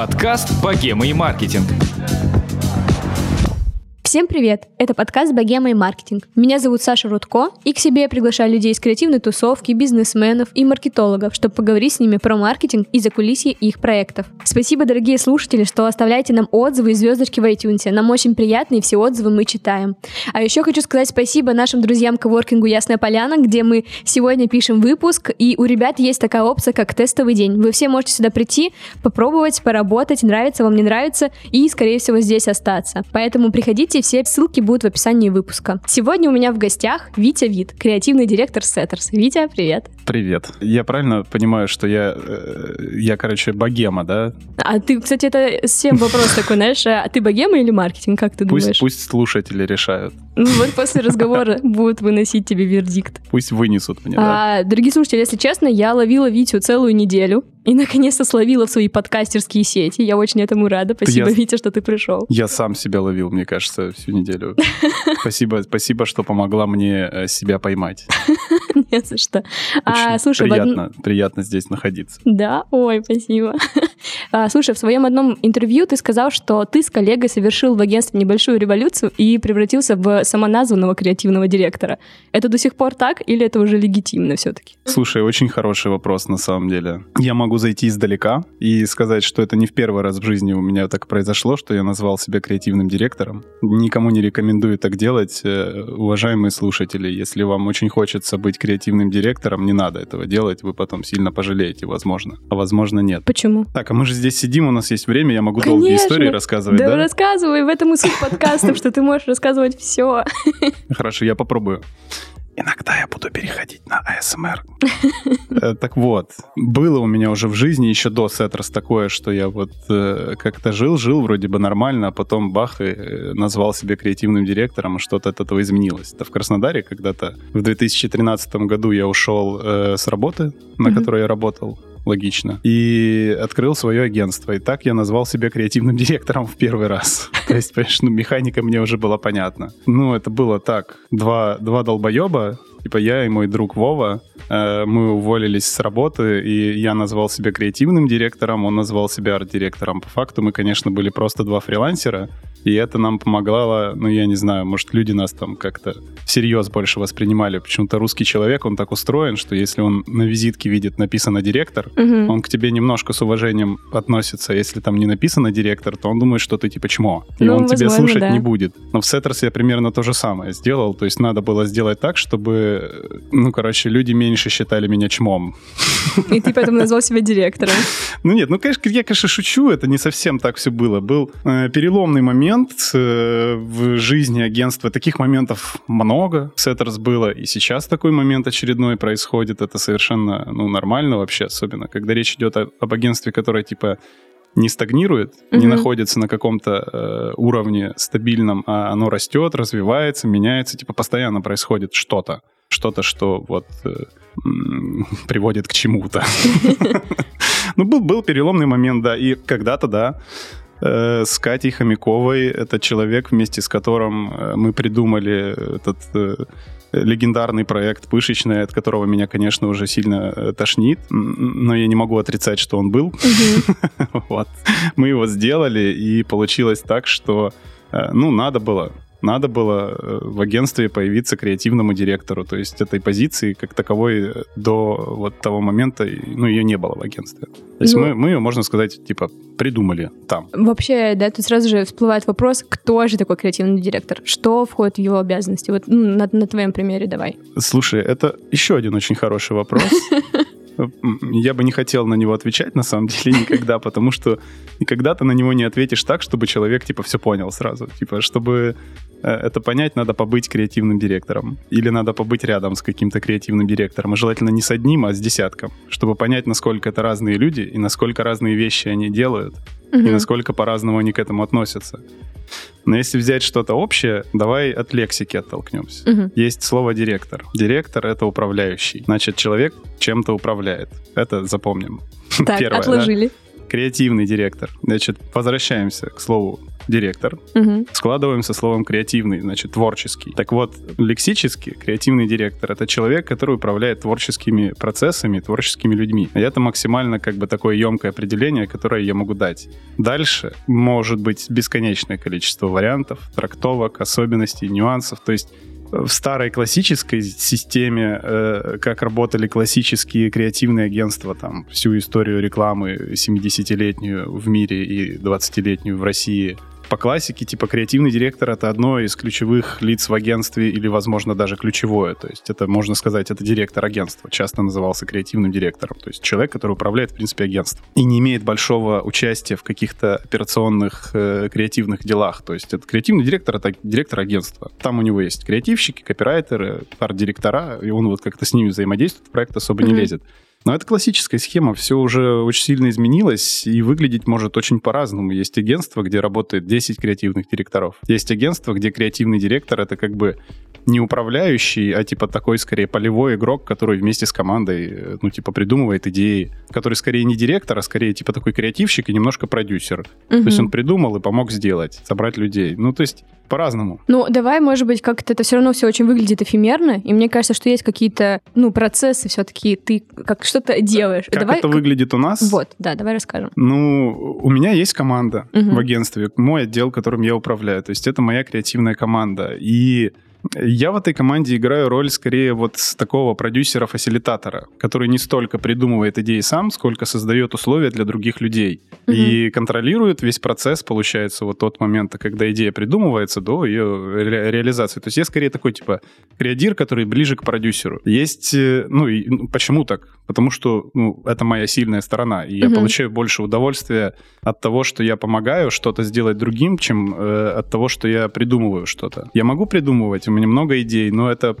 Подкаст «Богема и маркетинг». Всем привет! Это подкаст «Богема и маркетинг». Меня зовут Саша Рудко, и к себе я приглашаю людей из креативной тусовки, бизнесменов и маркетологов, чтобы поговорить с ними про маркетинг и закулисье их проектов. Спасибо, дорогие слушатели, что оставляете нам отзывы и звездочки в iTunes. Нам очень приятно, и все отзывы мы читаем. А еще хочу сказать спасибо нашим друзьям коворкингу «Ясная поляна», где мы сегодня пишем выпуск, и у ребят есть такая опция, как тестовый день. Вы все можете сюда прийти, попробовать, поработать, нравится вам, не нравится, и, скорее всего, здесь остаться. Поэтому приходите все ссылки будут в описании выпуска. Сегодня у меня в гостях Витя Вит, креативный директор Setters. Витя, привет. Привет. Я правильно понимаю, что я, э, я, короче, богема, да? А ты, кстати, это всем вопрос такой, знаешь, а ты богема или маркетинг, как ты пусть, думаешь? Пусть слушатели решают. Ну вот после разговора будут выносить тебе вердикт. Пусть вынесут мне, а, да. Дорогие слушатели, если честно, я ловила Витю целую неделю и наконец-то словила в свои подкастерские сети. Я очень этому рада. Спасибо, Я- Витя, что ты пришел. Я сам себя ловил, мне кажется, всю неделю. Спасибо, спасибо, что помогла мне э, себя поймать. Не за что. А, слушай, приятно, приятно здесь находиться. Да, ой, спасибо. А, слушай, в своем одном интервью ты сказал, что ты с коллегой совершил в агентстве небольшую революцию и превратился в самоназванного креативного директора. Это до сих пор так или это уже легитимно все-таки? Слушай, очень хороший вопрос на самом деле. Я могу зайти издалека и сказать, что это не в первый раз в жизни у меня так произошло, что я назвал себя креативным директором. Никому не рекомендую так делать, э, уважаемые слушатели. Если вам очень хочется быть креативным директором, не надо этого делать, вы потом сильно пожалеете, возможно. А возможно, нет. Почему? Так, а мы же здесь сидим, у нас есть время, я могу долгие Конечно. истории рассказывать, да, да? рассказывай, в этом и суть подкастов, что ты можешь рассказывать все. Хорошо, я попробую. Иногда я буду переходить на АСМР. Э, Так вот, было у меня уже в жизни еще до Сеттерс такое, что я вот э, как-то жил, жил вроде бы нормально, а потом бах, и э, назвал себя креативным директором, и что-то от этого изменилось. Это в Краснодаре когда-то в 2013 году я ушел с работы, на которой я работал, логично, и открыл свое агентство. И так я назвал себя креативным директором в первый раз. То есть, понимаешь, ну, механика мне уже была понятна. Ну, это было так. Два, два долбоеба, типа я и мой друг Вова, мы уволились с работы, и я назвал себя креативным директором, он назвал себя арт-директором. По факту мы, конечно, были просто два фрилансера, и это нам помогало, ну, я не знаю, может, люди нас там как-то всерьез больше воспринимали. Почему-то русский человек, он так устроен, что если он на визитке видит написано «директор», Мгм. он к тебе немножко с уважением относится. Если там не написано директор, то он думает, что ты типа чмо. И Ну, он тебе слушать да. не будет. Но в Setters я примерно то же самое сделал. То есть надо было сделать так, чтобы, э, ну, короче, люди меньше считали меня чмом. И ты поэтому назвал себя директором. Ну нет, ну, конечно, я, конечно, шучу, это не совсем так все было. Был э, переломный момент э, в жизни агентства. Таких моментов много. В Setters было, и сейчас такой момент очередной происходит. Это совершенно, ну, нормально вообще, особенно, когда речь идет о- об агентстве, которое, типа, не стагнирует, не Мгм. находится на каком-то э, уровне стабильном, а оно растет, развивается, меняется, типа постоянно происходит что-то, что-то, что вот э, приводит к чему-то. Ну, был, был переломный момент, да, и когда-то, да, э, с Катей Хомяковой, это человек, вместе с которым э, мы придумали этот легендарный проект «Пышечная», от которого меня, конечно, уже сильно тошнит, но я не могу отрицать, что он был. Вот. Мы его сделали, и получилось так, что, ну, надо было. Надо было э, в агентстве появиться креативному директору. То есть этой позиции как таковой э, до вот того момента, ну, ее не было в агентстве. То есть Ну- мы, мы ее, можно сказать, типа, придумали там. Вообще, да, тут сразу же всплывает вопрос, кто же такой креативный директор? Что входит в его обязанности? Вот ну, на, на твоем примере давай. Слушай, это еще один очень хороший вопрос. Я бы не хотел на него отвечать, на самом деле, никогда, потому что никогда ты на него не ответишь так, чтобы человек, типа, все понял сразу. Типа, чтобы э, это понять, надо побыть креативным директором. Или надо побыть рядом с каким-то креативным директором. И желательно не с одним, а с десятком. Чтобы понять, насколько это разные люди, и насколько разные вещи они делают, и Мгм. насколько по-разному они к этому относятся. Но если взять что-то общее, давай от лексики оттолкнемся. Мгм. Есть слово директор. Директор это управляющий. Значит, человек чем-то управляет. Это запомним. Так, Первое, да? отложили. Креативный директор. Значит, возвращаемся к слову директор, Мгм. складываем со словом креативный, значит, творческий. Так вот, лексически креативный директор — это человек, который управляет творческими процессами, творческими людьми. И это максимально как бы такое емкое определение, которое я могу дать. Дальше может быть бесконечное количество вариантов, трактовок, особенностей, нюансов. То есть в старой классической системе, э, как работали классические креативные агентства, там, всю историю рекламы 70-летнюю в мире и 20-летнюю в России, по классике, типа, креативный директор — это одно из ключевых лиц в агентстве или, возможно, даже ключевое. То есть это, можно сказать, это директор агентства. Часто назывался креативным директором. То есть человек, который управляет, в принципе, агентством. И не имеет большого участия в каких-то операционных э, креативных делах. То есть это креативный директор — это директор агентства. Там у него есть креативщики, копирайтеры, арт-директора, и он вот как-то с ними взаимодействует, в проект особо не Мгм. лезет. Но это классическая схема, все уже очень сильно изменилось и выглядеть может очень по-разному. Есть агентство, где работает 10 креативных директоров. Есть агентство, где креативный директор — это как бы не управляющий, а типа такой скорее полевой игрок, который вместе с командой, э, ну типа придумывает идеи, который скорее не директор, а скорее типа такой креативщик и немножко продюсер. То есть он придумал и помог сделать, собрать людей. Ну то есть по-разному. Ну, давай, может быть, как-то это все равно все очень выглядит эфемерно, и мне кажется, что есть какие-то, ну, процессы все-таки, ты как что-то делаешь. Как давай это выглядит у нас? Вот, да, давай расскажем. Ну, у меня есть команда Мгм. в агентстве, мой отдел, которым я управляю. То есть это моя креативная команда. И я в этой команде играю роль скорее вот с такого продюсера-фасилитатора, который не столько придумывает идеи сам, сколько создает условия для других людей. И контролирует весь процесс, получается, вот от момента, когда идея придумывается, до ее ре- реализации. То есть я скорее такой, типа, креадир, который ближе к продюсеру. Есть, э, ну, и, ну, почему так? Потому что, ну, это моя сильная сторона, и я Мгм. получаю больше удовольствия от того, что я помогаю что-то сделать другим, чем э, от того, что я придумываю что-то. Я могу придумывать, у меня много идей, но это...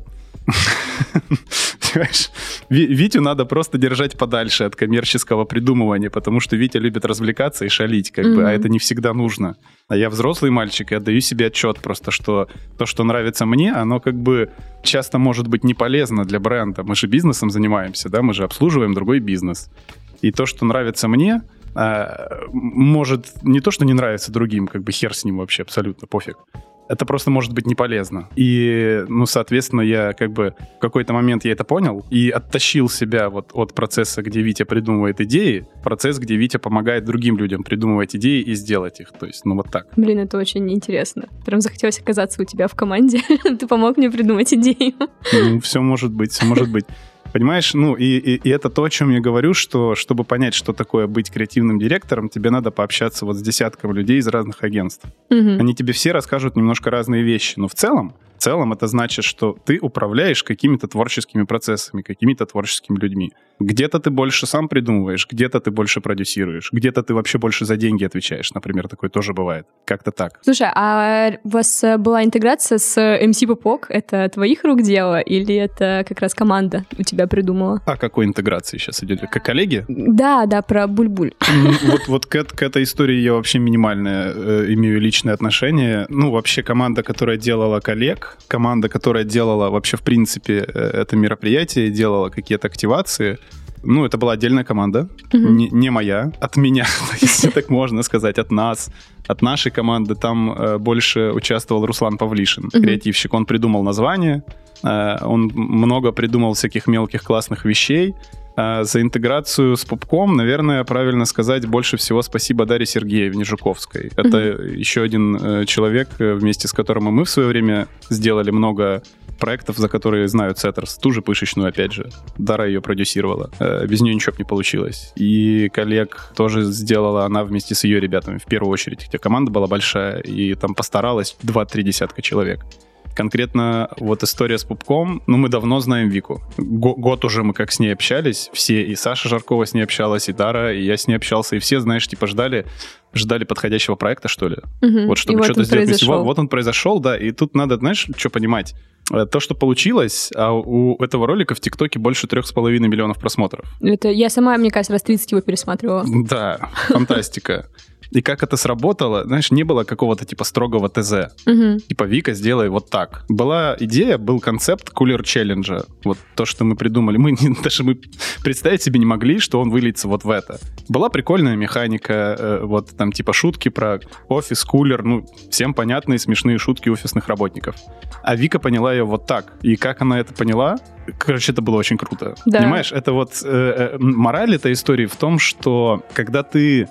Понимаешь, Витю надо просто держать подальше от коммерческого придумывания, потому что Витя любит развлекаться и шалить, как бы, а это не всегда нужно. А я взрослый мальчик и отдаю себе отчет просто, что то, что нравится мне, оно как бы часто может быть не полезно для бренда. Мы же бизнесом занимаемся, да, мы же обслуживаем другой бизнес. И то, что нравится мне, а, может не то, что не нравится другим, как бы хер с ним вообще, абсолютно пофиг. Это просто может быть не полезно. И, ну, соответственно, я как бы в какой-то момент я это понял и оттащил себя вот от процесса, где Витя придумывает идеи, в процесс, где Витя помогает другим людям придумывать идеи и сделать их. То есть, ну, вот так. Блин, это очень интересно. Прям захотелось оказаться у тебя в команде. Ты помог мне придумать идею. Ну, все может быть, все может быть. Понимаешь, ну и, и, и это то, о чем я говорю, что чтобы понять, что такое быть креативным директором, тебе надо пообщаться вот с десятком людей из разных агентств. Мгм. Они тебе все расскажут немножко разные вещи, но в целом, в целом это значит, что ты управляешь какими-то творческими процессами, какими-то творческими людьми. Где-то ты больше сам придумываешь, где-то ты больше продюсируешь, где-то ты вообще больше за деньги отвечаешь, например, такое тоже бывает. Как-то так. Слушай, а у вас э, была интеграция с MC Попок? Это твоих рук дело или это как раз команда у тебя придумала? А какой интеграции сейчас идет? Как коллеги? Да, да, про Буль-Буль. Вот, вот к этой истории я вообще минимальное э, имею личное отношение. Ну, вообще команда, которая делала коллег, команда, которая делала вообще, в принципе, э, это мероприятие, делала какие-то активации, ну, это была отдельная команда, Мгм. не, не моя, от меня, если так можно сказать, от нас, от нашей команды. Там э, больше участвовал Руслан Павлишин, Мгм. креативщик. Он придумал название, э, он много придумал всяких мелких классных вещей. А За интеграцию с пупком, наверное, правильно сказать больше всего спасибо Дарье Сергеевне Жуковской. Это еще один э, человек, э, вместе с которым мы в свое время сделали много проектов, за которые знают Setters. Ту же пышечную, опять же. Дара ее продюсировала. Э, Без нее ничего бы не получилось. И коллег тоже сделала она вместе с ее ребятами, в первую очередь. Хотя команда была большая, и там постаралась 2-3 десятка человек. Конкретно вот история с Пупком, ну, мы давно знаем Вику. Го- год уже мы как с ней общались, все, и Саша Жаркова с ней общалась, и Дара, и я с ней общался, и все, знаешь, типа ждали, ждали подходящего проекта, что ли. Мгм. Вот чтобы И что-то он сделать. произошел. Вот, вот он произошел, да, и тут надо, знаешь, что понимать. Э, То, что получилось, а у этого ролика в ТикТоке больше трех с половиной миллионов просмотров. Это я сама, мне кажется, раз 30 его пересматривала. Да, фантастика. И как это сработало, знаешь, не было какого-то типа строгого ТЗ. Мгм. Типа, Вика, сделай вот так. Была идея, был концепт кулер челленджа. Вот то, что мы придумали. Мы не- даже мы представить себе не могли, что он выльется вот в это. Была прикольная механика, э, вот там типа шутки про офис, кулер, ну, всем понятные смешные шутки офисных работников. А Вика поняла ее вот так. И как она это поняла, короче, это было очень круто. Да. Понимаешь, это вот э, э, мораль этой истории в том, что когда ты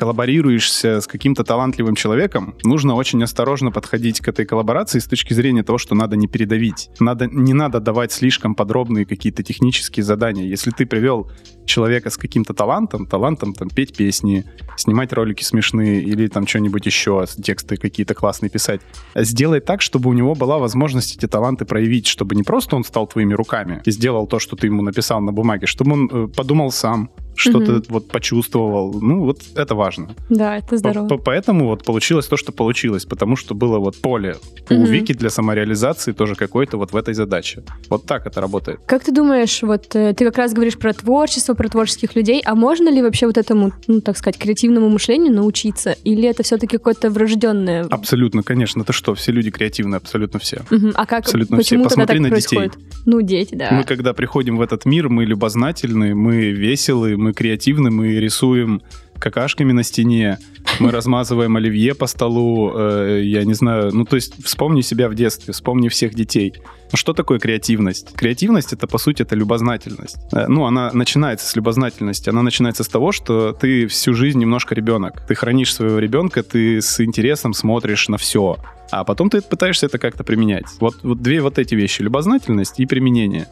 коллаборируешься с каким-то талантливым человеком, нужно очень осторожно подходить к этой коллаборации с точки зрения того, что надо не передавить. Надо, не надо давать слишком подробные какие-то технические задания. Если ты привел человека с каким-то талантом, талантом там петь песни, снимать ролики смешные или там что-нибудь еще, тексты какие-то классные писать, сделай так, чтобы у него была возможность эти таланты проявить, чтобы не просто он стал твоими руками и сделал то, что ты ему написал на бумаге, чтобы он э, подумал сам, что-то Мгм. вот почувствовал. Ну, вот это важно. Да, это здорово. По- по- Поэтому вот получилось то, что получилось, потому что было вот поле у Мгм. Вики для самореализации тоже какой-то вот в этой задаче. Вот так это работает. Как ты думаешь, вот э, ты как раз говоришь про творчество, про творческих людей, а можно ли вообще вот этому, ну, так сказать, креативному мышлению научиться? Или это все-таки какое-то врожденное? Абсолютно, конечно. Это что, все люди креативны, абсолютно все. Мгм. А как, Абсолютно почему все. тогда так Посмотри на детей. происходит? Ну, дети, да. Мы когда приходим в этот мир, мы любознательны, мы веселы, мы креативны, мы рисуем какашками на стене, мы размазываем оливье по столу, э, я не знаю, ну то есть вспомни себя в детстве, вспомни всех детей. Ну, Что такое креативность? Креативность это по сути это любознательность. Э, Ну она начинается с любознательности, она начинается с того, что ты всю жизнь немножко ребенок, ты хранишь своего ребенка, ты с интересом смотришь на все, а потом ты пытаешься это как-то применять. Вот, вот две вот эти вещи, любознательность и применение.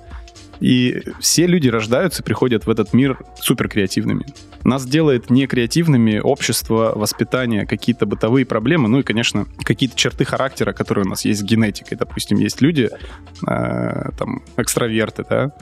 И все люди рождаются приходят в этот мир супер креативными. Нас делает не креативными общество, воспитание, какие-то бытовые проблемы, ну и, конечно, какие-то черты характера, которые у нас есть с генетикой. Допустим, есть люди, э, там, экстраверты, да,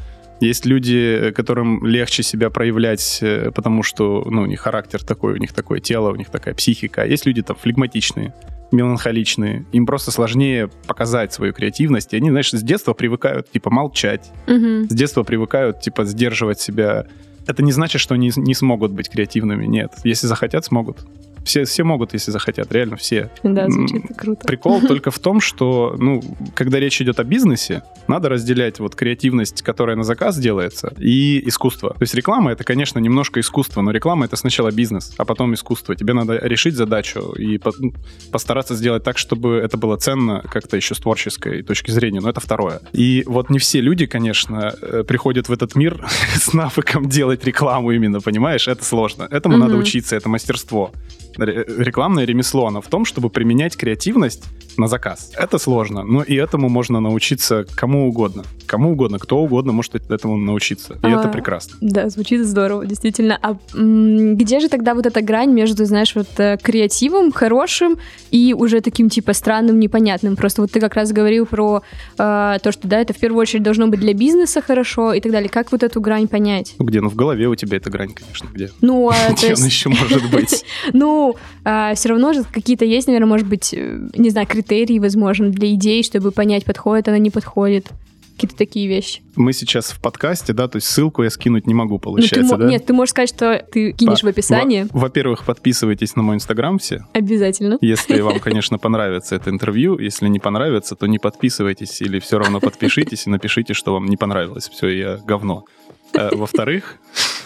есть люди, которым легче себя проявлять, э, потому что, ну, у них характер такой, у них такое тело, у них такая психика. А есть люди там флегматичные, меланхоличные. Им просто сложнее показать свою креативность. И они, знаешь, с детства привыкают, типа, молчать. Мгм. С детства привыкают, типа, сдерживать себя. Это не значит, что они не смогут быть креативными. Нет. Если захотят, смогут. Все, все могут, если захотят. Реально все. Да, звучит круто. Прикол только в том, что, ну, когда речь идет о бизнесе, надо разделять вот креативность, которая на заказ делается, и искусство. То есть реклама — это, конечно, немножко искусство, но реклама — это сначала бизнес, а потом искусство. Тебе надо решить задачу и по- ну, постараться сделать так, чтобы это было ценно как-то еще с творческой точки зрения, но это второе. И вот не все люди, конечно, э, приходят в этот мир с навыком делать рекламу именно, понимаешь? Это сложно. Этому надо Мгм. учиться, это мастерство. Ре- Рекламное ремесло, оно в том, чтобы применять креативность на заказ. Это сложно, но и этому можно научиться кому угодно. Кому угодно, кто угодно может этому научиться. И А, это прекрасно. Да, звучит здорово, действительно. А м, где же тогда вот эта грань между, знаешь, вот э, креативом, хорошим и уже таким типа странным, непонятным? Просто вот ты как раз говорил про э, то, что да, это в первую очередь должно быть для бизнеса хорошо и так далее. Как вот эту грань понять? Ну где? Ну в голове у тебя эта грань, конечно, где? Ну, а, Где она еще может быть? Ну, все равно же какие-то есть, наверное, может быть, э, не знаю, критерии, возможно, для идей, чтобы понять, подходит она, не подходит. Какие-то такие вещи. Мы сейчас в подкасте, да, то есть ссылку я скинуть не могу, Ну, ты получается, мо- да? Нет, ты можешь сказать, что ты кинешь Во- в описании. во- Во-первых, подписывайтесь на мой инстаграм все, Обязательно. если вам, конечно, понравится это интервью. Если не понравится, то не подписывайтесь или все равно подпишитесь и напишите, что вам не понравилось. Все, я говно. Э, Во-вторых,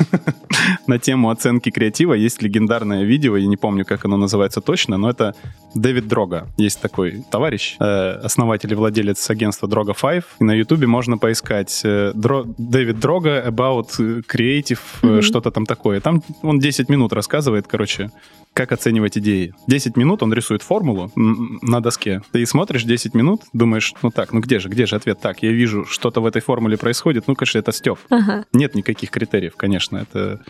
на тему оценки креатива есть легендарное видео, я не помню, как оно называется точно, но это Дэвид Дрога. Есть такой товарищ, э, основатель и владелец агентства Droga 5. И на ютубе можно поискать э, Дро- Дэвид Дрога about э, creative, э, Мгм. что-то там такое. Там он 10 минут рассказывает, короче, как оценивать идеи. 10 минут он рисует формулу на доске. Ты смотришь 10 минут, думаешь, ну так, ну где же, где же ответ? Так, я вижу, что-то в этой формуле происходит, ну, конечно, это стёб. Ага. Нет никаких критериев, конечно, это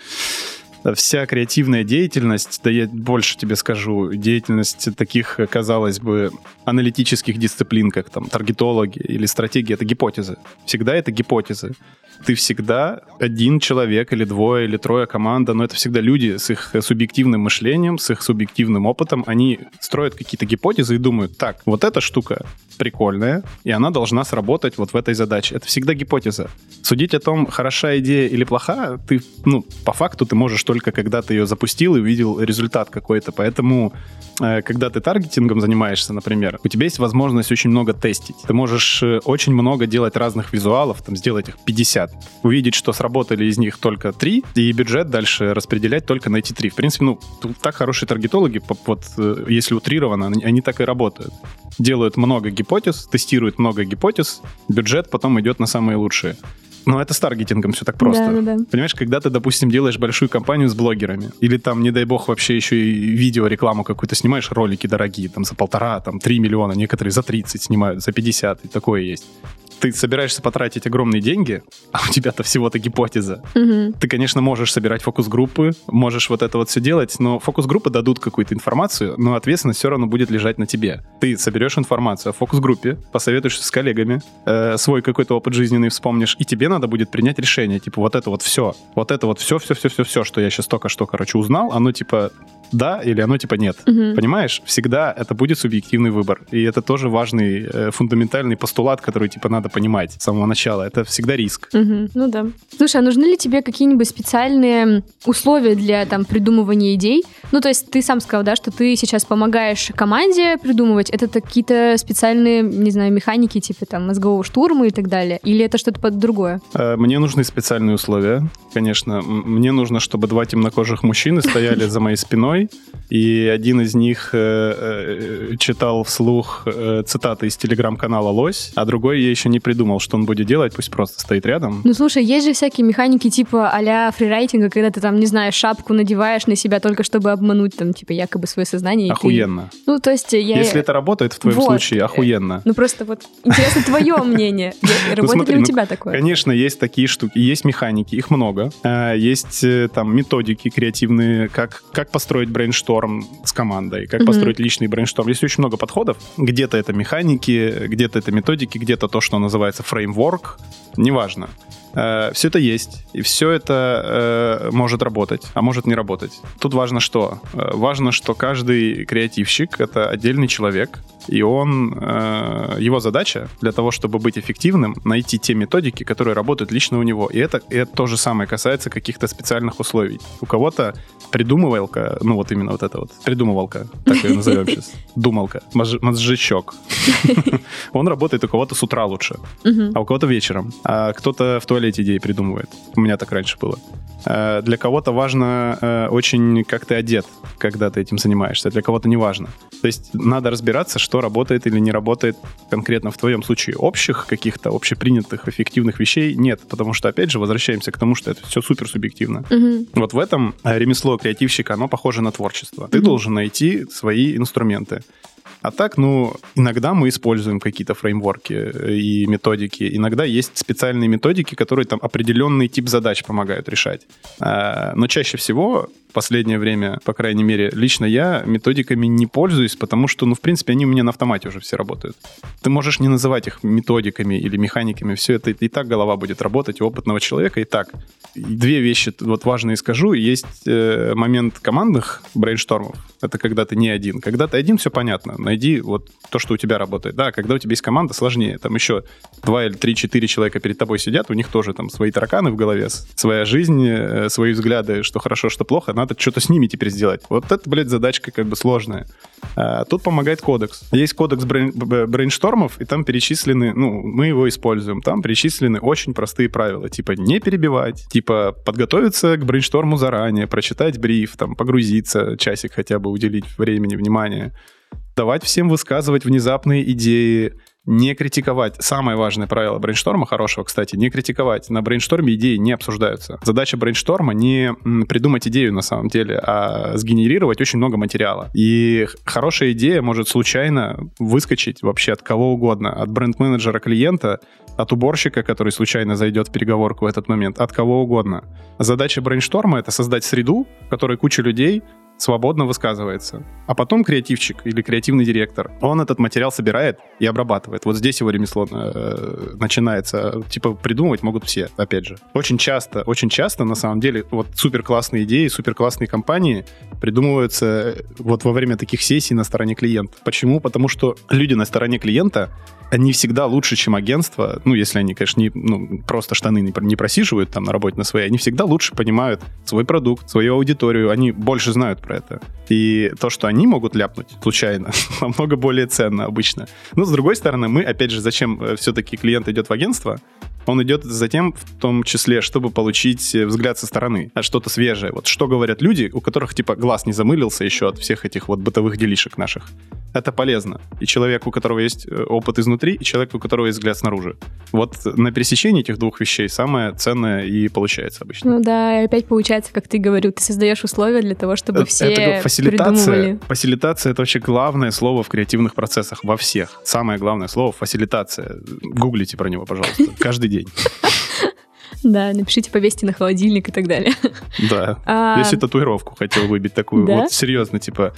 вся креативная деятельность, да я больше тебе скажу, деятельность таких, казалось бы, аналитических дисциплин, как там таргетологи или стратегии, это гипотезы. Всегда это гипотезы. Ты всегда один человек или двое или трое команда, но это всегда люди с их субъективным мышлением, с их субъективным опытом, они строят какие-то гипотезы и думают, так, вот эта штука прикольная, и она должна сработать вот в этой задаче. Это всегда гипотеза. Судить о том, хороша идея или плоха, ты, ну, по факту ты можешь только когда ты ее запустил и увидел результат какой-то. Поэтому, э, когда ты таргетингом занимаешься, например, у тебя есть возможность очень много тестить. Ты можешь э, очень много делать разных визуалов, там, сделать их 50, увидеть, что сработали из них только 3, и бюджет дальше распределять только на эти 3. В принципе, ну, так хорошие таргетологи, вот э, если утрированно, они, они так и работают. Делают много гипотез, тестируют много гипотез, бюджет потом идет на самые лучшие. Но это с таргетингом все так просто. Да, да, да. Понимаешь, когда ты, допустим, делаешь большую компанию с блогерами, или там, не дай бог, вообще еще и видео, рекламу какую-то снимаешь, ролики дорогие, там за полтора, там три миллиона, некоторые за 30 снимают, за 50, и такое есть ты собираешься потратить огромные деньги, а у тебя-то всего-то гипотеза. Мгм. Ты, конечно, можешь собирать фокус-группы, можешь вот это вот все делать, но фокус-группы дадут какую-то информацию, но ответственность все равно будет лежать на тебе. Ты соберешь информацию о фокус-группе, посоветуешься с коллегами, э, свой какой-то опыт жизненный вспомнишь, и тебе надо будет принять решение, типа вот это вот все, вот это вот все, все, все, все, все, что я сейчас только что, короче, узнал, оно типа да или оно типа нет. Мгм. Понимаешь? Всегда это будет субъективный выбор. И это тоже важный, э, фундаментальный постулат, который типа надо понимать с самого начала. Это всегда риск. Мгм. Ну да. Слушай, а нужны ли тебе какие-нибудь специальные условия для там придумывания идей? Ну, то есть ты сам сказал, да, что ты сейчас помогаешь команде придумывать. Это какие-то специальные, не знаю, механики, типа там мозгового штурма и так далее? Или это что-то под другое? Э, Мне нужны специальные условия, конечно. Мне нужно, чтобы два темнокожих мужчины стояли за моей спиной, и один из них э, э, читал вслух э, цитаты из телеграм-канала «Лось», а другой я еще не придумал, что он будет делать, пусть просто стоит рядом. Ну, слушай, есть же всякие механики типа а-ля фрирайтинга, когда ты там, не знаю, шапку надеваешь на себя только чтобы обмануть там, типа, якобы свое сознание. и ты- Охуенно. Ну, то есть я... Если это работает в твоем Вот. случае, охуенно. Ну, просто вот интересно твое мнение. Я- Работает ли у ну, тебя такое? Конечно, есть такие штуки, есть механики, их много. А, Есть там методики креативные, как построить брейншторм с командой, как Мгм. построить личный брейншторм. Есть очень много подходов. Где-то это механики, где-то это методики, где-то то, что называется фреймворк. Неважно. Все это есть, и все это э, может работать, а может не работать. Тут важно что? Э, Важно, что каждый креативщик — это отдельный человек, и он, э, его задача для того, чтобы быть эффективным, найти те методики, которые работают лично у него. И это, и это то же самое касается каких-то специальных условий. У кого-то придумывалка, ну вот именно вот это вот, придумывалка, так ее назовем сейчас, думалка, мозж- мозжечок. Он работает у кого-то с утра лучше, а у кого-то вечером. А кто-то в туалете идеи придумывает. У меня так раньше было. Э, Для кого-то важно э, очень, как ты одет, когда ты этим занимаешься. Для кого-то не важно. То есть надо разбираться, что работает или не работает конкретно в твоем случае. Общих каких-то общепринятых эффективных вещей нет, потому что, опять же, возвращаемся к тому, что это все супер субъективно. Мгм. Вот в этом э, ремесло креативщика, оно похоже на творчество. Ты Мгм. должен найти свои инструменты. А так, ну, иногда мы используем какие-то фреймворки э, и методики. Иногда есть специальные методики, которые там определенный тип задач помогают решать. А, Но чаще всего в последнее время, по крайней мере, лично я методиками не пользуюсь, потому что, ну, в принципе, они у меня на автомате уже все работают. Ты можешь не называть их методиками или механиками, все это и так голова будет работать у опытного человека и так. Две вещи вот важные скажу. Есть э, момент командных брейнштормов. Это когда ты не один. Когда ты один, все понятно. Найди вот то, что у тебя работает. Да, когда у тебя есть команда, сложнее. Там еще два или три-четыре человека перед тобой сидят, у них тоже там свои тараканы в голове, своя жизнь, э, свои взгляды, что хорошо, что плохо. Надо что-то с ними теперь сделать. Вот это, блядь, задачка как бы сложная. А, Тут помогает кодекс. Есть кодекс брейн- брейнштормов, и там перечислены, ну, мы его используем, там перечислены очень простые правила, типа не перебивать, типа подготовиться к брейншторму заранее, прочитать бриф, там, погрузиться, часик хотя бы уделить времени, внимания, давать всем высказывать внезапные идеи, не критиковать. Самое важное правило брейншторма, хорошего, кстати, не критиковать. На брейншторме идеи не обсуждаются. Задача брейншторма не придумать идею на самом деле, а сгенерировать очень много материала. И хорошая идея может случайно выскочить вообще от кого угодно. От бренд-менеджера клиента, от уборщика, который случайно зайдет в переговорку в этот момент, от кого угодно. Задача брейншторма — это создать среду, в которой куча людей свободно высказывается. А потом креативчик или креативный директор, он этот материал собирает и обрабатывает. Вот здесь его ремесло э, начинается. Типа придумывать могут все, опять же. Очень часто, очень часто, на самом деле, вот супер классные идеи, супер классные компании придумываются э, вот во время таких сессий на стороне клиента. Почему? Потому что люди на стороне клиента они всегда лучше, чем агентство. Ну, если они, конечно, не, ну, просто штаны не, не просиживают там на работе на своей, они всегда лучше понимают свой продукт, свою аудиторию, они больше знают про это. И то, что они могут ляпнуть случайно, намного более ценно обычно. Но, с другой стороны, мы, опять же, зачем э, все-таки клиент идет в агентство? Он идет за тем, в том числе, чтобы получить э, взгляд со стороны, а что-то свежее. Вот что говорят люди, у которых, типа, глаз не замылился еще от всех этих вот бытовых делишек наших. Это полезно. И человек, у которого есть э, опыт изнутри, и человек, у которого есть взгляд снаружи. Вот на пересечении этих двух вещей самое ценное и получается обычно. Ну да, и опять получается, как ты говорил, ты создаешь условия для того, чтобы все это, фасилитация, придумывали. Фасилитация — это вообще главное слово в креативных процессах во всех. Самое главное слово — фасилитация. Гуглите про него, пожалуйста, каждый день. Да, напишите, повесьте на холодильник и так далее. Да. А... Если татуировку хотел выбить такую. Да? Вот серьезно, типа,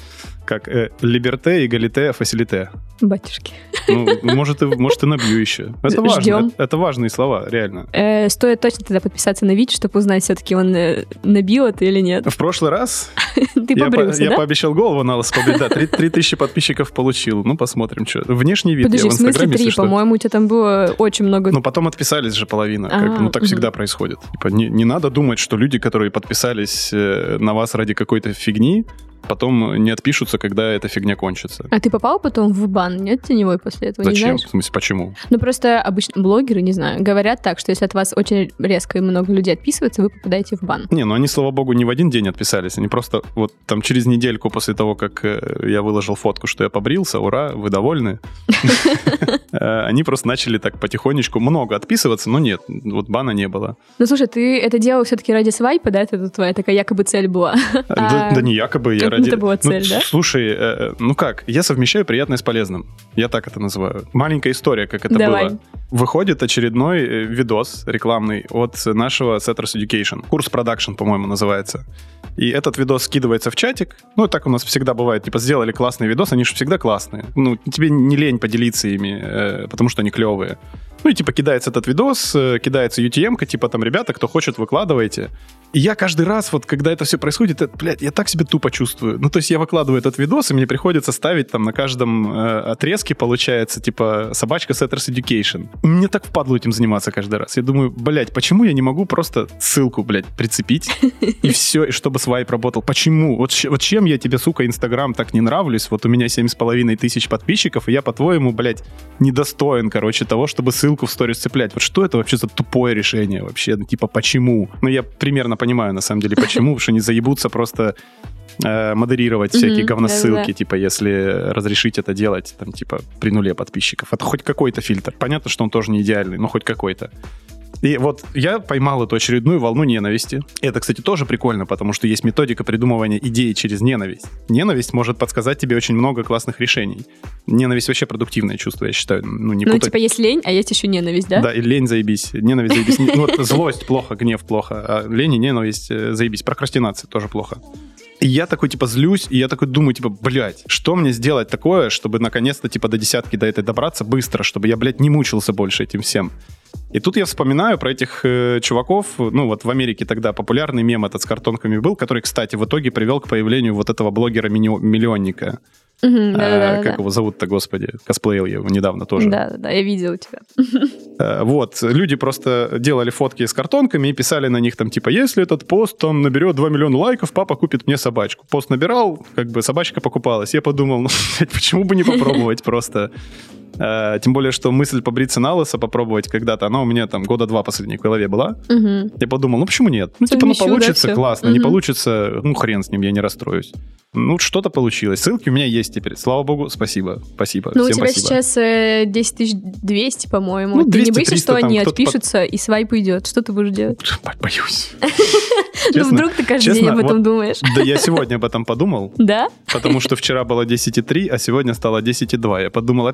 как э, либерте, эгалите, фасилите. Батюшки. Ну, может, и, может, и набью еще. Это Ждем. важно. Это, это важные слова, реально. Э, стоит точно тогда подписаться на Вич, чтобы узнать, все-таки он э, набил это или нет. В прошлый раз Ты я, побрился, по, да? я пообещал голову на лос побрить. Да, 3000 подписчиков получил. Ну, посмотрим, что. Внешний вид Подожди, я в Инстаграме, в смысле 3? По-моему, у тебя там было очень много... Ну, потом отписались же половина. А, как, ну, так угу. всегда происходит. Типа, не, не надо думать, что люди, которые подписались э, на вас ради какой-то фигни, потом не отпишутся, когда эта фигня кончится. А ты попал потом в бан, нет, теневой после этого? Зачем? В смысле, почему? Ну, просто обычно блогеры, не знаю, говорят так, что если от вас очень резко и много людей отписывается, вы попадаете в бан. Не, ну они, слава богу, не в один день отписались, они просто вот там через недельку после того, как э, я выложил фотку, что я побрился, ура, вы довольны? Э, они просто начали так потихонечку много отписываться, но нет, вот бана не было. Ну, слушай, ты это делал все-таки ради свайпа, да? Это твоя такая якобы цель была? Да не якобы, я ради... Это была ну, цель, ну, да? Слушай, э, э, ну как, я совмещаю приятное с полезным. Я так это называю. Маленькая история, как это Давай. было. Выходит очередной э, видос рекламный от нашего Setters Education. Курс продакшн, по-моему, называется. И этот видос скидывается в чатик. Ну, так у нас всегда бывает. Типа, сделали классный видос, они же всегда классные. Ну, тебе не лень поделиться ими, э, потому что они клевые. Ну и типа кидается этот видос, э, кидается UTM-ка, типа там, ребята, кто хочет, выкладывайте. И я каждый раз, вот когда это все происходит, это, блядь, я так себя тупо чувствую. Ну, то есть я выкладываю этот видос, и мне приходится ставить там на каждом э, отрезке, получается, типа, собачка Setters Education. Мне так впадло этим заниматься каждый раз. Я думаю, блядь, почему я не могу просто ссылку, блядь, прицепить, и все, и чтобы свайп работал? Почему? Вот, вот чем я тебе, сука, Инстаграм так не нравлюсь? Вот у меня семь с половиной тысяч подписчиков, и я, по-твоему, блядь, недостоин, короче, того, чтобы ссылку в сторис цеплять. Вот что это вообще за тупое решение вообще? Ну, типа, почему? Ну, я примерно понимаю, на самом деле, почему, потому что они заебутся просто э, модерировать всякие говносылки, типа, если разрешить это делать, там, типа, при нуле подписчиков. Это хоть какой-то фильтр. Понятно, что он тоже не идеальный, но хоть какой-то. И вот я поймал эту очередную волну ненависти. Это, кстати, тоже прикольно, потому что есть методика придумывания идей через ненависть. Ненависть может подсказать тебе очень много классных решений. Ненависть вообще продуктивное чувство, я считаю. Ну, не ну путать. типа есть лень, а есть еще ненависть, да? Да, и лень заебись. Ненависть заебись. Ну, вот злость плохо, гнев плохо. А лень и ненависть э, заебись. Прокрастинация тоже плохо. И я такой, типа, злюсь, и я такой думаю, типа, блядь, что мне сделать такое, чтобы наконец-то, типа, до десятки до этой добраться быстро, чтобы я, блядь, не мучился больше этим всем. И тут я вспоминаю про этих э, чуваков, ну вот в Америке тогда популярный мем этот с картонками был, который, кстати, в итоге привел к появлению вот этого блогера-миллионника. Да, а, как его зовут-то, господи? Косплеил я его недавно тоже. Да, да, я видела тебя. А, вот, люди просто делали фотки с картонками и писали на них там, типа, если этот пост там наберет 2 миллиона лайков, папа купит мне собачку. Пост набирал, как бы собачка покупалась. Я подумал, ну, почему бы не попробовать просто Э, тем более, что мысль побриться на лысо, попробовать когда-то, она у меня там года два последних в голове была. Угу. Я подумал, ну почему нет? Ну, типа, ну получится, да, классно. Угу. Не получится, ну хрен с ним, я не расстроюсь. Ну, что-то получилось. Ссылки у меня есть теперь. Слава богу, спасибо. Спасибо. Ну, у тебя спасибо. сейчас э, 10 200, по-моему. Ну, 200, ты не боишься, 300, что они отпишутся под... и свайп уйдет? Что ты будешь делать? Боюсь. Ну, вдруг ты каждый день об этом думаешь. Да я сегодня об этом подумал. Да? Потому что вчера было 10,3, а сегодня стало 10,2. Я подумал,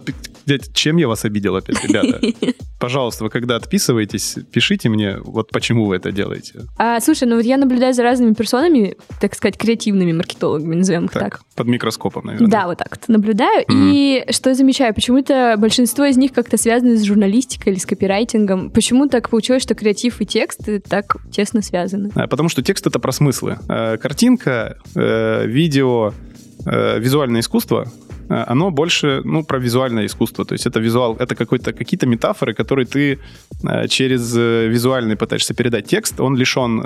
чем я вас обидел опять, ребята? Пожалуйста, вы когда отписываетесь, пишите мне, вот почему вы это делаете. А, слушай, ну вот я наблюдаю за разными персонами, так сказать, креативными маркетологами, назовем их так. Под микроскопом, наверное. Да, вот так вот наблюдаю. Mm-hmm. И что я замечаю, почему-то большинство из них как-то связаны с журналистикой или с копирайтингом. Почему так получилось, что креатив и текст так тесно связаны? А, потому что текст — это про смыслы. А, картинка, э, видео, э, визуальное искусство, э, оно больше, ну, про визуальное искусство. То есть это визуал, это какой-то, какие-то метафоры, которые ты э, через визуальный пытаешься передать. Текст, он лишен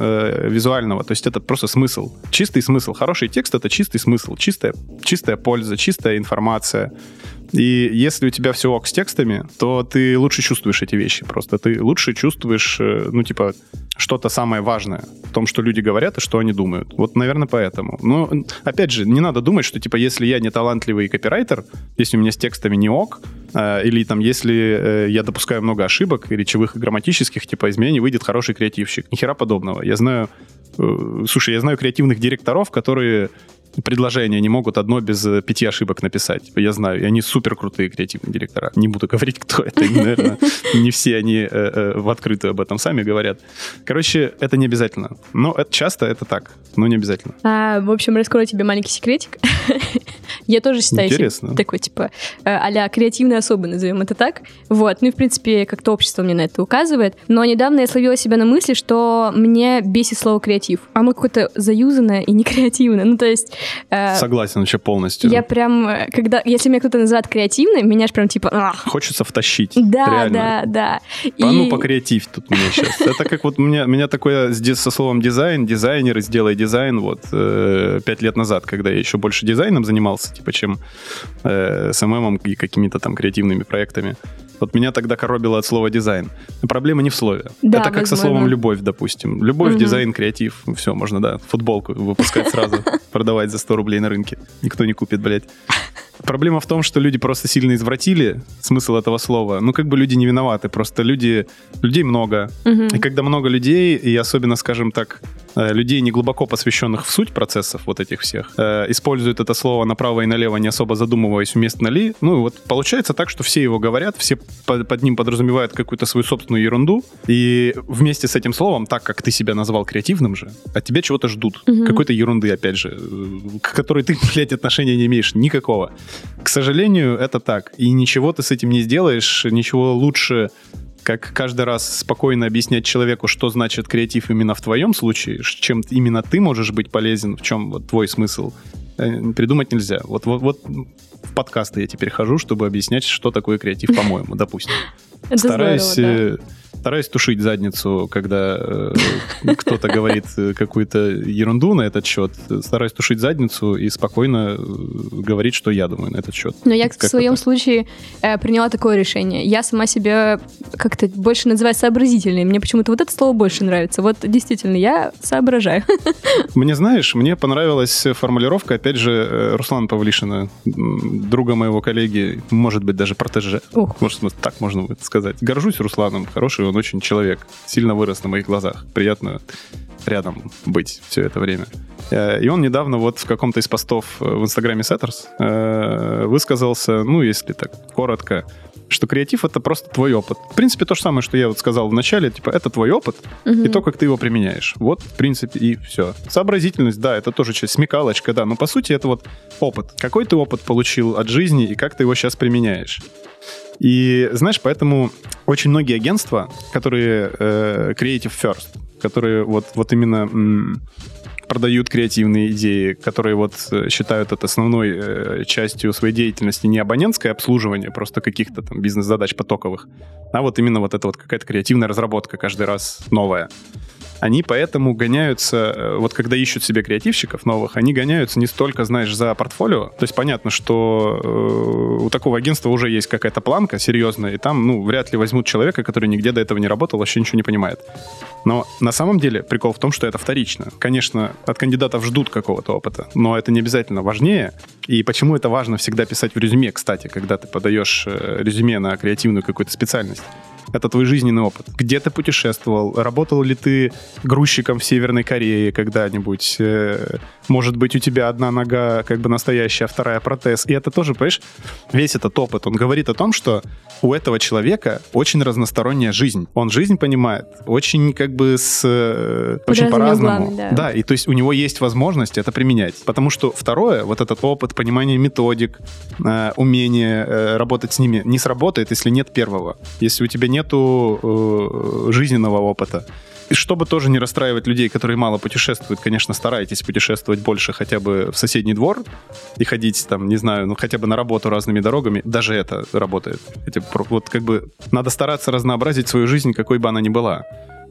визуального, то есть это просто смысл. Чистый смысл. Хороший текст — это чистый смысл, чистая, чистая польза, чистая информация. И если у тебя все ок с текстами, то ты лучше чувствуешь эти вещи просто. Ты лучше чувствуешь, э, ну, типа, что-то самое важное в том, что люди говорят и что они думают. Вот, наверное, поэтому. Но, опять же, не надо думать, что, типа, если я не талантливый копирайтер, если у меня с текстами не ок, э, или там, если э, я допускаю много ошибок, речевых и грамматических, типа, из меня не выйдет хороший креативщик. Ни хера подобного. Я знаю... э, Слушай, я знаю креативных директоров, которые предложения не могут одно без э, пяти ошибок написать. Я знаю, и они супер крутые креативные директора. Не буду говорить, кто это. Они, наверное, не все они э, э, в открытую об этом сами говорят. Короче, это не обязательно. Но это, часто это так, но не обязательно. А, в общем, раскрою тебе маленький секретик. Я тоже считаю Интересно. такой, типа, а-ля креативной особой, назовем это так. Вот. Ну и, в принципе, как-то общество мне на это указывает. Но недавно я словила себя на мысли, что мне бесит слово креатив. Оно какое-то заюзанное и не креативное. Ну, то есть... э, Согласен вообще полностью. я прям, э, когда, если меня кто-то называет креативным, меня аж прям типа, «Ах». Хочется втащить. да, реально. да, да. А ну И- покреативь тут мне сейчас. Это как вот у меня, меня такое со словом дизайн, дизайнер, и сделай дизайн вот э, пять лет назад, когда я еще больше дизайном занимался, типа, чем э, СММом и какими-то там креативными проектами. Вот меня тогда коробило от слова дизайн. Проблема не в слове. Да, Это как со возможно. словом любовь, допустим. Любовь, Мгм. дизайн, креатив. Все, можно, да, футболку выпускать сразу, продавать за 100 рублей на рынке. Никто не купит, блядь. Проблема в том, что люди просто сильно извратили смысл этого слова. Ну, как бы люди не виноваты, просто люди, людей много. Мгм. И когда много людей, и особенно, скажем так, людей, не глубоко посвященных в суть процессов вот этих всех, э, используют это слово направо и налево, не особо задумываясь, уместно ли, ну, вот получается так, что все его говорят, все по- под ним подразумевают какую-то свою собственную ерунду, и вместе с этим словом, так как ты себя назвал креативным же, от тебя чего-то ждут. Мгм. Какой-то ерунды, опять же, э, к которой ты, блядь, отношения не имеешь никакого. К сожалению, это так. И ничего ты с этим не сделаешь, ничего лучше как каждый раз спокойно объяснять человеку, что значит креатив именно в твоем случае, чем именно ты можешь быть полезен, в чем вот твой смысл, э, придумать нельзя. Вот, вот, вот в подкасты я теперь хожу, чтобы объяснять, что такое креатив, по-моему, допустим. Это Стараюсь, здорово, да. Стараюсь тушить задницу, когда э, кто-то говорит э, какую-то ерунду на этот счет. Стараюсь тушить задницу и спокойно э, говорить, что я думаю на этот счет. Но я в Как-то своем так. случае э, приняла такое решение. Я сама себя как-то больше называю сообразительной. Мне почему-то вот это слово больше нравится. Вот действительно, я соображаю. Мне, знаешь, мне понравилась формулировка, опять же, э, Руслана Павлишина, друга моего коллеги, может быть, даже протеже. Ох. Может, так можно будет сказать. Горжусь Русланом, хороший он очень человек. Сильно вырос на моих глазах. Приятно рядом быть все это время. Э, И он недавно вот в каком-то из постов э, в Инстаграме Setters э, высказался, ну, если так коротко, что креатив — это просто твой опыт. В принципе, то же самое, что я вот сказал в начале, типа, это твой опыт, и то, как ты его применяешь. Вот, в принципе, и все. Сообразительность, да, это тоже часть, смекалочка, да, но по сути это вот опыт. Какой ты опыт получил от жизни и как ты его сейчас применяешь. И знаешь, поэтому очень многие агентства, которые э, creative first, которые вот, вот именно м, продают креативные идеи, которые вот э, считают это основной э, частью своей деятельности не абонентское обслуживание просто каких-то там бизнес-задач потоковых, а вот именно вот это вот какая-то креативная разработка каждый раз новая. Они поэтому гоняются, э, вот когда ищут себе креативщиков новых, они гоняются не столько, знаешь, за портфолио. То есть понятно, что э, у такого агентства уже есть какая-то планка серьезная, и там, ну, вряд ли возьмут человека, который нигде до этого не работал, вообще ничего не понимает. Но на самом деле прикол в том, что это вторично. Конечно, от кандидатов ждут какого-то опыта, но это не обязательно важнее. И почему это важно всегда писать в резюме, кстати, когда ты подаешь э, резюме на креативную какую-то специальность? Это твой жизненный опыт. Где ты путешествовал? Работал ли ты грузчиком в Северной Корее когда-нибудь? Э, Может быть, у тебя одна нога как бы настоящая, а вторая протез. И это тоже, понимаешь, весь этот опыт, он говорит о том, что у этого человека очень разносторонняя жизнь. Он жизнь понимает очень как бы с... э, очень по-разному. углами, да. и то есть у него есть возможность это применять. Потому что второе, вот этот опыт, понимание методик, э, умение работать с ними не сработает, если нет первого. Если у тебя нету э, жизненного опыта. И чтобы тоже не расстраивать людей, которые мало путешествуют, конечно, старайтесь путешествовать больше хотя бы в соседний двор и ходить там, не знаю, ну хотя бы на работу разными дорогами. Даже это работает. Хотя, вот как бы надо стараться разнообразить свою жизнь, какой бы она ни была.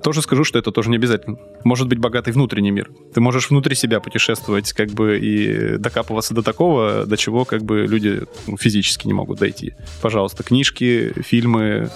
Тоже скажу, что это тоже не обязательно. Может быть богатый внутренний мир. Ты можешь внутри себя путешествовать, как бы и докапываться до такого, до чего как бы люди ну, физически не могут дойти. Пожалуйста, книжки, фильмы,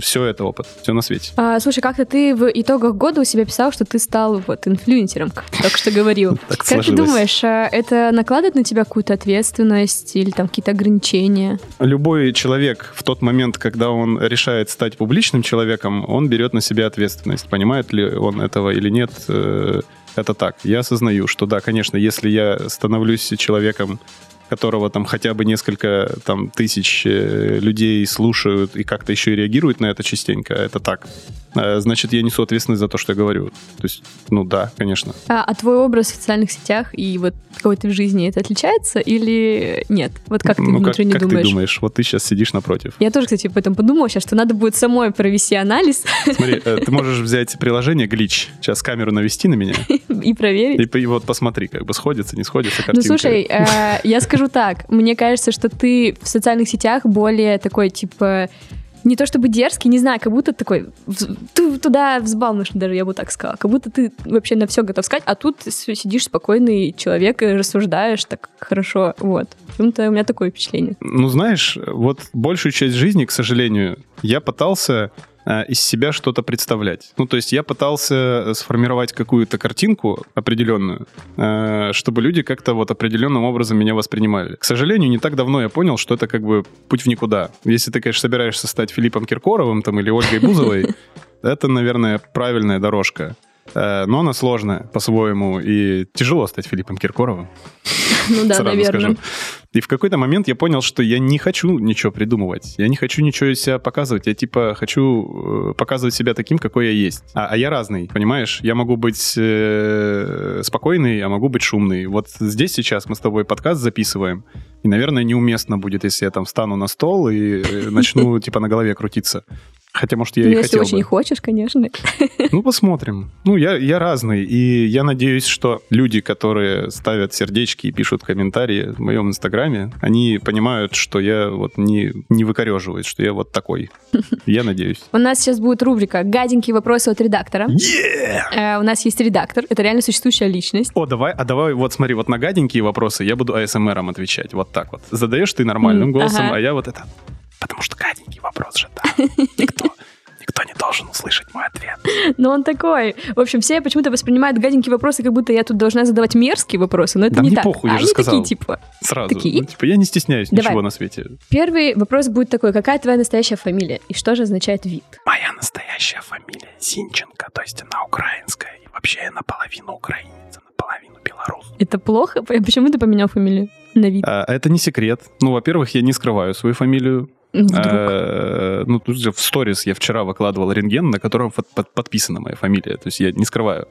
все это опыт, все на свете. А, слушай, как-то ты в итогах года у себя писал, что ты стал вот инфлюенсером, как только что говорил. Как ты думаешь, а это накладывает на тебя какую-то ответственность или там какие-то ограничения? Любой человек в тот момент, когда он решает стать публичным человеком, он берет на себя ответственность. Понимает ли он этого или нет, э, это так. Я осознаю, что да, конечно, если я становлюсь человеком, которого там хотя бы несколько там тысяч э, людей слушают и как-то еще и реагируют на это частенько, это так. Э, Значит, я несу ответственность за то, что я говорю. То есть, ну да, конечно. А, а твой образ в социальных сетях и вот какой ты в жизни, это отличается или нет? Вот как ты ну, как, внутренне как думаешь? ты думаешь? Вот ты сейчас сидишь напротив. Я тоже, кстати, об этом подумала сейчас, что надо будет самой провести анализ Смотри, э, ты можешь взять приложение Glitch, сейчас камеру навести на меня, и проверить. и, и вот посмотри, как бы сходится, не сходится Ну, картинка. слушай, э, я скажу так. Мне кажется, что ты в социальных сетях более такой, типа, не то чтобы дерзкий, не знаю, как будто такой туда взбалмошный даже, я бы так сказала. Как будто ты вообще на все готов сказать, а тут сидишь спокойный человек и рассуждаешь так хорошо. Вот. Почему-то у меня такое впечатление. Ну, знаешь, вот большую часть жизни, к сожалению, я пытался из себя что-то представлять. Ну, то есть я пытался э, сформировать какую-то картинку определенную, э, чтобы люди как-то вот определенным образом меня воспринимали. К сожалению, не так давно я понял, что это как бы путь в никуда. Если ты, конечно, собираешься стать Филиппом Киркоровым там или Ольгой Бузовой, это, наверное, правильная дорожка. Э, Но она сложная по-своему, и тяжело стать Филиппом Киркоровым. Ну да, сразу наверное. скажу. И в какой-то момент я понял, что я не хочу ничего придумывать. Я не хочу ничего из себя показывать. Я типа хочу э, показывать себя таким, какой я есть. А, а я разный, понимаешь? Я могу быть э, спокойный, а могу быть шумный. Вот здесь сейчас мы с тобой подкаст записываем. И, наверное, неуместно будет, если я там встану на стол и э, начну типа на голове крутиться. Хотя, может, я Ну, и если хотел очень бы. хочешь, конечно. Ну, посмотрим. Ну, я, я разный, и я надеюсь, что люди, которые ставят сердечки и пишут комментарии в моем инстаграме, они понимают, что я вот не, не выкореживаюсь, что я вот такой. Я надеюсь. У нас сейчас будет рубрика «Гаденькие вопросы от редактора». Э, У нас есть редактор, это реально существующая личность. О, давай, а давай, вот смотри, вот на гаденькие вопросы я буду АСМРом отвечать, вот так вот. Задаешь ты нормальным голосом, а я вот это... Потому что гаденький вопрос же, да. Никто, никто не должен услышать мой ответ. Но он такой. В общем, все почему-то воспринимают гаденькие вопросы, как будто я тут должна задавать мерзкие вопросы, но это Да не мне так. похуй, я А же они сказал. такие, типа... Сразу. Такие? Ну, типа, я не стесняюсь Давай. ничего на свете. Первый вопрос будет такой. Какая твоя настоящая фамилия? И что же означает вид? Моя настоящая фамилия Зинченко, то есть она украинская. И вообще я наполовину украинец, а наполовину белорус. Это плохо? Почему ты поменял фамилию на вид? А, это не секрет. Ну, во-первых, я не скрываю свою фамилию. Вдруг. А, ну, тут же в сторис я вчера выкладывал рентген, на котором под- под- подписана моя фамилия. То есть я не скрываю.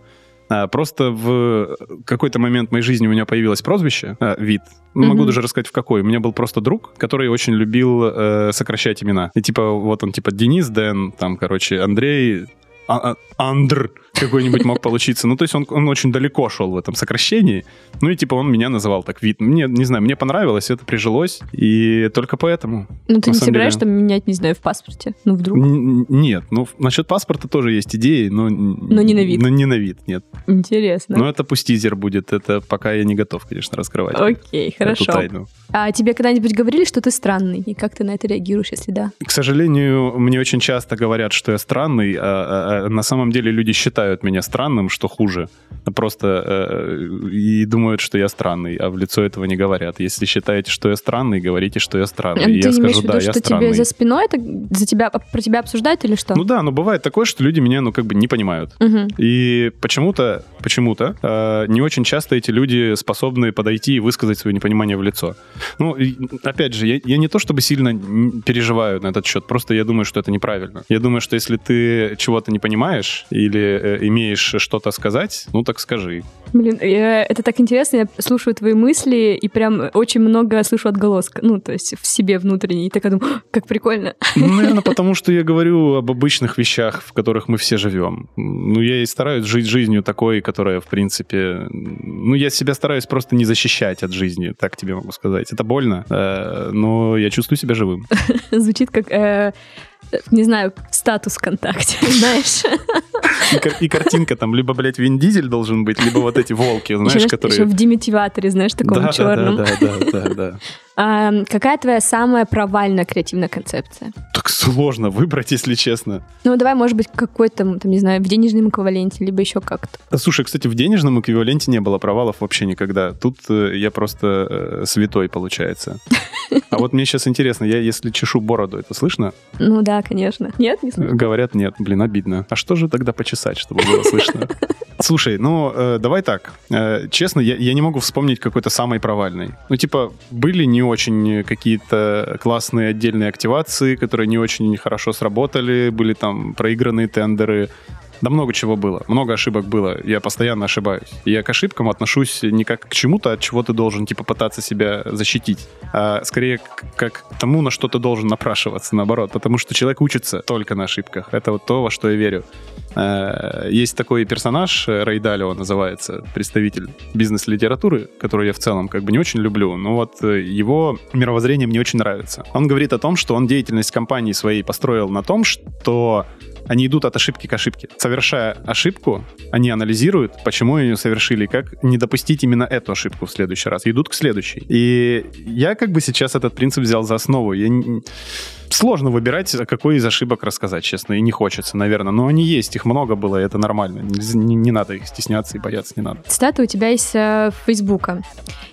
А, просто в какой-то момент моей жизни у меня появилось прозвище, а, вид. Ну, Могу даже рассказать в какой. У меня был просто друг, который очень любил э, сокращать имена. И типа вот он типа Денис, Дэн, там, короче, Андрей, а- а- Андр какой-нибудь мог получиться. Ну, то есть он, он очень далеко шел в этом сокращении. Ну, и типа он меня называл так вид. Мне, не знаю, мне понравилось, это прижилось. И только поэтому. ну, ты не собираешься деле- там менять, не знаю, в паспорте? Ну, вдруг. Н- Нет, ну, насчет паспорта тоже есть идеи, но... Но не на вид. Но не на вид, нет. Интересно. Но это пусть тизер будет, это пока я не готов, конечно, раскрывать. Окей, эту хорошо. тайну. А тебе когда-нибудь говорили, что ты странный? И как ты на это реагируешь, если да? К сожалению, мне очень часто говорят, что я странный, а, а- а на самом деле люди считают меня странным, что хуже. Просто э, и думают, что я странный, а в лицо этого не говорят. Если считаете, что я странный, говорите, что я странный. ты И я скажу, в виду, да, я что странный. тебе за спиной это за тебя про тебя обсуждают или что? Ну да, но бывает такое, что люди меня, ну, как бы не понимают. Мгм. И почему-то, почему-то э, не очень часто эти люди способны подойти и высказать свое непонимание в лицо. Ну, и, опять же, я, я не то чтобы сильно переживаю на этот счет, просто я думаю, что это неправильно. Я думаю, что если ты чего-то не понимаешь или э, имеешь что-то сказать, ну так скажи. Блин, я- это так интересно, я слушаю твои мысли и прям очень много слышу отголоска, ну, то есть в себе внутренней, и такая думаю, «О, как прикольно. Ну, наверное, потому что я говорю об обычных вещах, в которых мы все живем. Ну, я и стараюсь жить жизнью такой, которая, в принципе... Ну, я себя стараюсь просто не защищать от жизни, так тебе могу сказать. Это больно, э, но я чувствую себя живым. Звучит как, э, не знаю, статус ВКонтакте, знаешь? И, кар- и картинка там либо, блядь, Вин Дизель должен быть, либо вот эти волки, знаешь, которые... еще в демотиваторе, знаешь, таком черном. да, да, да, да, да. Какая твоя самая провальная креативная концепция? Так сложно выбрать, если честно. Ну, давай, может быть, какой-то, там, не знаю, в денежном эквиваленте, либо еще как-то. Слушай, кстати, в денежном эквиваленте не было провалов вообще никогда. Тут э, я просто э, святой, получается. А вот мне сейчас интересно, я если чешу бороду, это слышно? Ну да, конечно. Нет, не слышно. Говорят, нет. Блин, обидно. А что же тогда почесать, чтобы было слышно? Слушай, ну, э, давай так. Э, честно, я, я не могу вспомнить какой-то самый провальный. Ну, типа, были не очень какие-то классные отдельные активации, которые не очень хорошо сработали, были там проигранные тендеры. Да много чего было, много ошибок было, я постоянно ошибаюсь. Я к ошибкам отношусь не как к чему-то, от чего ты должен, типа, пытаться себя защитить, а скорее как к тому, на что ты должен напрашиваться, наоборот. Потому что человек учится только на ошибках. Это вот то, во что я верю. Э, Есть такой персонаж, э, Рэй Далио называется, представитель бизнес-литературы, который я в целом как бы не очень люблю, но вот э, его мировоззрение мне очень нравится. Он говорит о том, что он деятельность компании своей построил на том, что они идут от ошибки к ошибке. Совершая ошибку, они анализируют, почему ее совершили, как не допустить именно эту ошибку в следующий раз. Идут к следующей. И я как бы сейчас этот принцип взял за основу. Я Сложно выбирать, какой из ошибок рассказать, честно, и не хочется, наверное. Но они есть, их много было, и это нормально. Не, не надо их стесняться и бояться не надо. Цитата у тебя из э, Фейсбука.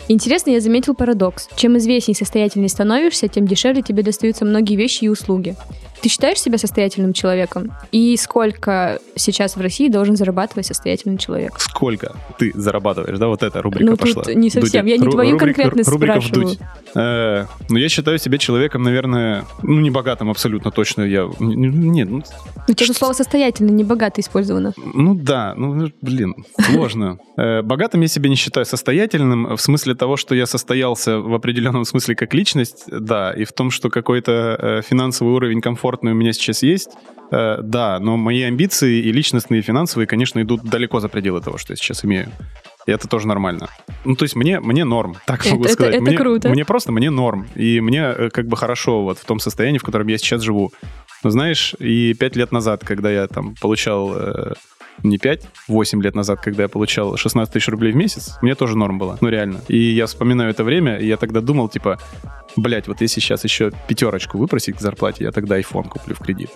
Интересно, я заметил парадокс. Чем известнее и состоятельней становишься, тем дешевле тебе достаются многие вещи и услуги. Ты считаешь себя состоятельным человеком? И сколько сейчас в России должен зарабатывать состоятельный человек? Сколько ты зарабатываешь, да? Вот эта рубрика Ну, пошла. не совсем. Дудя. Я не твою рубрика- конкретно рубрика спрашиваю. «Вдуть». Э, ну, я считаю себя человеком, наверное, ну, не богатым абсолютно точно. Я, нет, ну, У тебя же слово состоятельный, не богатый использовано. Ну да, ну блин, сложно. Э, Богатым я себя не считаю состоятельным в смысле того, что я состоялся в определенном смысле как личность, да, и в том, что какой-то э, финансовый уровень комфортный у меня сейчас есть, э, да, но мои амбиции и личностные, и финансовые, конечно, идут далеко за пределы того, что я сейчас имею. И это тоже нормально. Ну, то есть мне, мне норм, так Это- могу это- сказать. это мне, круто. Мне просто, мне норм. И мне э, как бы хорошо вот в том состоянии, в котором я сейчас живу. Но знаешь, и пять лет назад, когда я там получал... э, не 5, 8 лет назад, когда я получал 16 тысяч рублей в месяц, мне тоже норм было, ну реально. И я вспоминаю это время, и я тогда думал, типа, блять, вот если сейчас еще пятерочку выпросить к зарплате, я тогда iPhone куплю в кредит.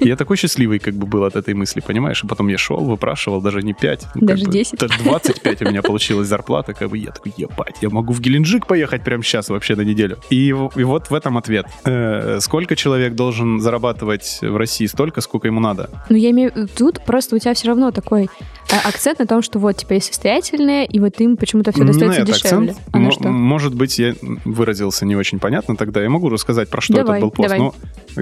И я такой счастливый как бы был от этой мысли, понимаешь? И потом я шел, выпрашивал, даже не 5. Даже 10. Даже 25 у меня получилась зарплата, как бы я такой, ебать, я могу в Геленджик поехать прямо сейчас вообще на неделю. И, вот в этом ответ. Э, сколько человек должен зарабатывать в России? Столько, сколько ему надо. Ну, я имею... Тут просто у тебя все равно такой э, акцент на том, что вот теперь состоятельные, и вот им почему-то все Не достается на это дешевле. акцент. А на Мо- что? Может быть, я выразился не очень понятно тогда. Я могу рассказать, про что Давай, этот был пост. давай. Но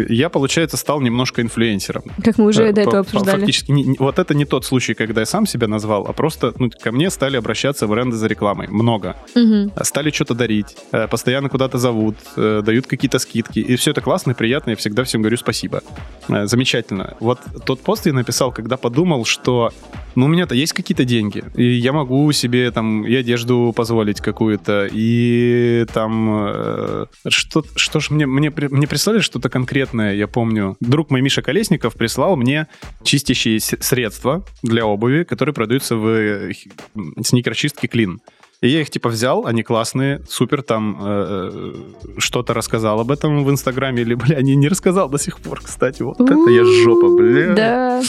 я, получается, стал немножко инфлюенсером. Как мы уже Э, до этого обсуждали. Фактически, не- вот это не тот случай, когда я сам себя назвал, а просто ну, ко мне стали обращаться бренды за рекламой. Много. Мгм. Стали что-то дарить, э, постоянно куда-то зовут, дают какие-то скидки. И все это классно и приятно, я всегда всем говорю спасибо. Замечательно. Вот тот пост я написал, когда подумал, что ну, у меня-то есть какие-то деньги, и я могу себе там и одежду позволить какую-то, и там что, что ж мне, мне, мне прислали что-то конкретное, я помню. Друг мой Миша Колесников прислал мне чистящие средства для обуви, которые продаются в э, сникерчистке Клин. И я их типа взял, они классные, супер, там э, что-то рассказал об этом в Инстаграме, или, бля, не, не рассказал до сих пор, кстати, вот это я жопа, бля. Да.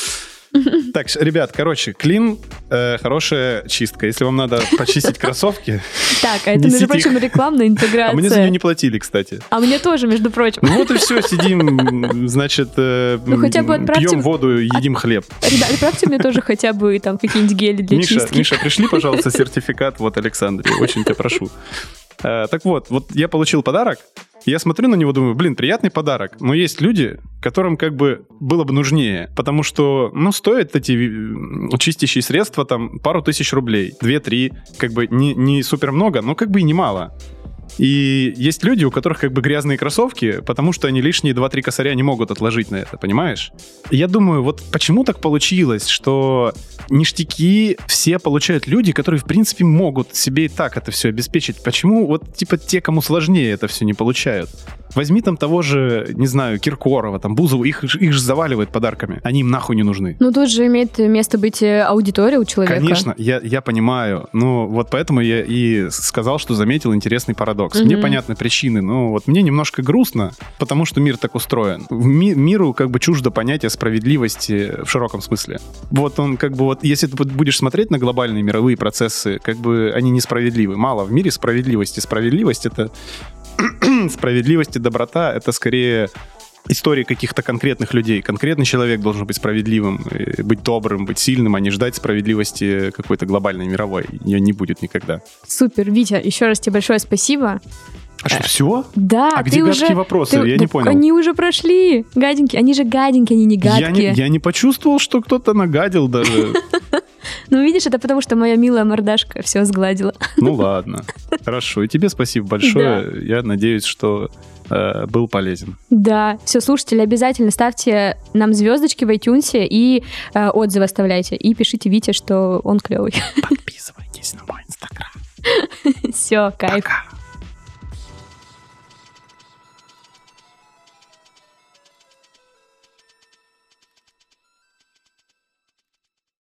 Так, ребят, короче, клин, э, хорошая чистка. Если вам надо почистить кроссовки, Так, а это, между прочим, рекламная а мне за интеграция. нее не платили, кстати. А мне тоже, между прочим. Ну вот и все, сидим, значит, э, Ну, хотя бы отправьте- пьем воду, едим хлеб. Ребят, отправьте мне тоже хотя бы там какие-нибудь гели для Миша, чистки. Миша, пришли, пожалуйста, сертификат, вот, Александре, очень тебя прошу. Э, так вот, вот я получил подарок, я смотрю на него, думаю, блин, приятный подарок. Но есть люди, которым как бы было бы нужнее, потому что, ну, стоят эти э, чистящие средства там пару тысяч рублей, две-три, как бы не, не супер много, но как бы и немало. И есть люди, у которых как бы грязные кроссовки, потому что они лишние 2-3 косаря не могут отложить на это, понимаешь? Я думаю, вот почему так получилось, что ништяки все получают люди, которые, в принципе, могут себе и так это все обеспечить. Почему вот, типа, те, кому сложнее это все не получают? Возьми там того же, не знаю, Киркорова, там, Бузову, их, их же заваливают подарками. Они им нахуй не нужны. Ну, тут же имеет место быть э, аудитория у человека. Конечно, я, я понимаю. Ну, вот поэтому я и сказал, что заметил интересный парадокс. Мне понятны причины, но вот мне немножко грустно, потому что мир так устроен. В ми- миру как бы чуждо понятие справедливости в широком смысле. Вот он как бы вот, если ты будешь смотреть на глобальные мировые процессы, как бы они несправедливы. Мало в мире справедливости. Справедливость — это справедливость и доброта — это скорее истории каких-то конкретных людей. Конкретный человек должен быть справедливым, быть добрым, быть сильным, а не ждать справедливости какой-то глобальной, мировой. Ее не будет никогда. Супер, Витя, еще раз тебе большое спасибо. А что, все? Да, А ты где уже... гадкие вопросы? ты- Я не понял. Они уже прошли. Гаденькие. Они же гаденькие, они не гадкие. Я не, я не почувствовал, что кто-то нагадил даже. Ну, видишь, это потому, что моя милая мордашка все сгладила. Ну ладно. Хорошо. И тебе спасибо большое. Я надеюсь, что э, был полезен. Да, все, слушатели, обязательно ставьте нам звездочки в iTunes и э, отзывы оставляйте. И пишите Вите, что он клевый. Подписывайтесь на мой инстаграм. Все, кайф. Пока.